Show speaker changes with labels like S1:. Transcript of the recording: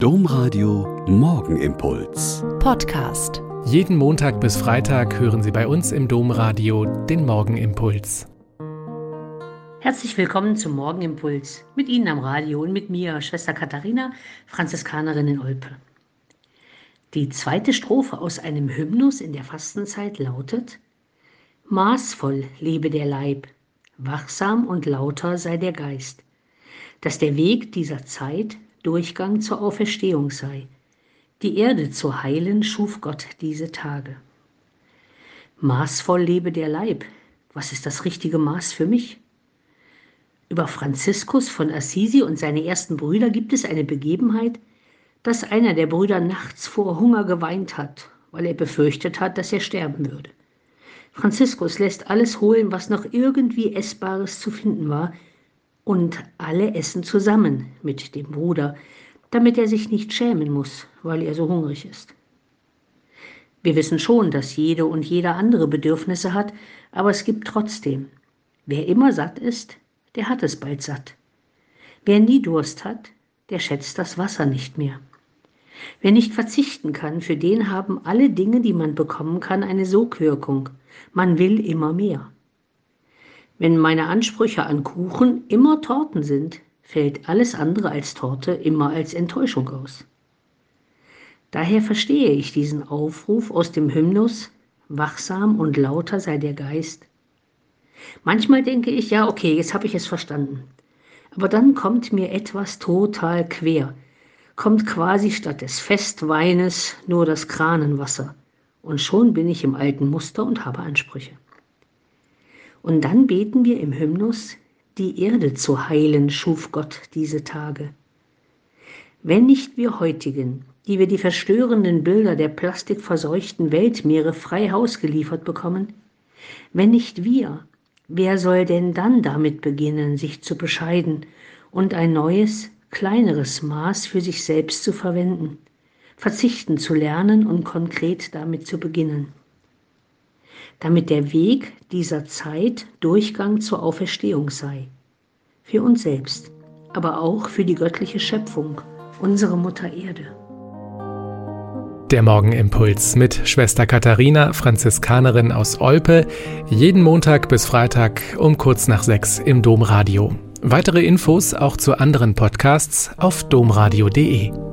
S1: Domradio Morgenimpuls.
S2: Podcast.
S3: Jeden Montag bis Freitag hören Sie bei uns im Domradio den Morgenimpuls.
S4: Herzlich willkommen zum Morgenimpuls. Mit Ihnen am Radio und mit mir, Schwester Katharina, Franziskanerin in Olpe. Die zweite Strophe aus einem Hymnus in der Fastenzeit lautet: Maßvoll lebe der Leib, wachsam und lauter sei der Geist, dass der Weg dieser Zeit Durchgang zur Auferstehung sei. Die Erde zu heilen schuf Gott diese Tage. Maßvoll lebe der Leib. Was ist das richtige Maß für mich? Über Franziskus von Assisi und seine ersten Brüder gibt es eine Begebenheit, dass einer der Brüder nachts vor Hunger geweint hat, weil er befürchtet hat, dass er sterben würde. Franziskus lässt alles holen, was noch irgendwie Essbares zu finden war, und alle essen zusammen mit dem Bruder, damit er sich nicht schämen muss, weil er so hungrig ist. Wir wissen schon, dass jede und jeder andere Bedürfnisse hat, aber es gibt trotzdem. Wer immer satt ist, der hat es bald satt. Wer nie Durst hat, der schätzt das Wasser nicht mehr. Wer nicht verzichten kann, für den haben alle Dinge, die man bekommen kann, eine Sogwirkung. Man will immer mehr. Wenn meine Ansprüche an Kuchen immer Torten sind, fällt alles andere als Torte immer als Enttäuschung aus. Daher verstehe ich diesen Aufruf aus dem Hymnus, wachsam und lauter sei der Geist. Manchmal denke ich, ja, okay, jetzt habe ich es verstanden. Aber dann kommt mir etwas total quer, kommt quasi statt des Festweines nur das Kranenwasser. Und schon bin ich im alten Muster und habe Ansprüche. Und dann beten wir im Hymnus, die Erde zu heilen schuf Gott diese Tage. Wenn nicht wir heutigen, die wir die verstörenden Bilder der plastikverseuchten Weltmeere frei Haus geliefert bekommen, wenn nicht wir, wer soll denn dann damit beginnen, sich zu bescheiden und ein neues, kleineres Maß für sich selbst zu verwenden, verzichten zu lernen und konkret damit zu beginnen? Damit der Weg dieser Zeit Durchgang zur Auferstehung sei. Für uns selbst, aber auch für die göttliche Schöpfung, unsere Mutter Erde.
S3: Der Morgenimpuls mit Schwester Katharina, Franziskanerin aus Olpe, jeden Montag bis Freitag um kurz nach sechs im Domradio. Weitere Infos auch zu anderen Podcasts auf domradio.de.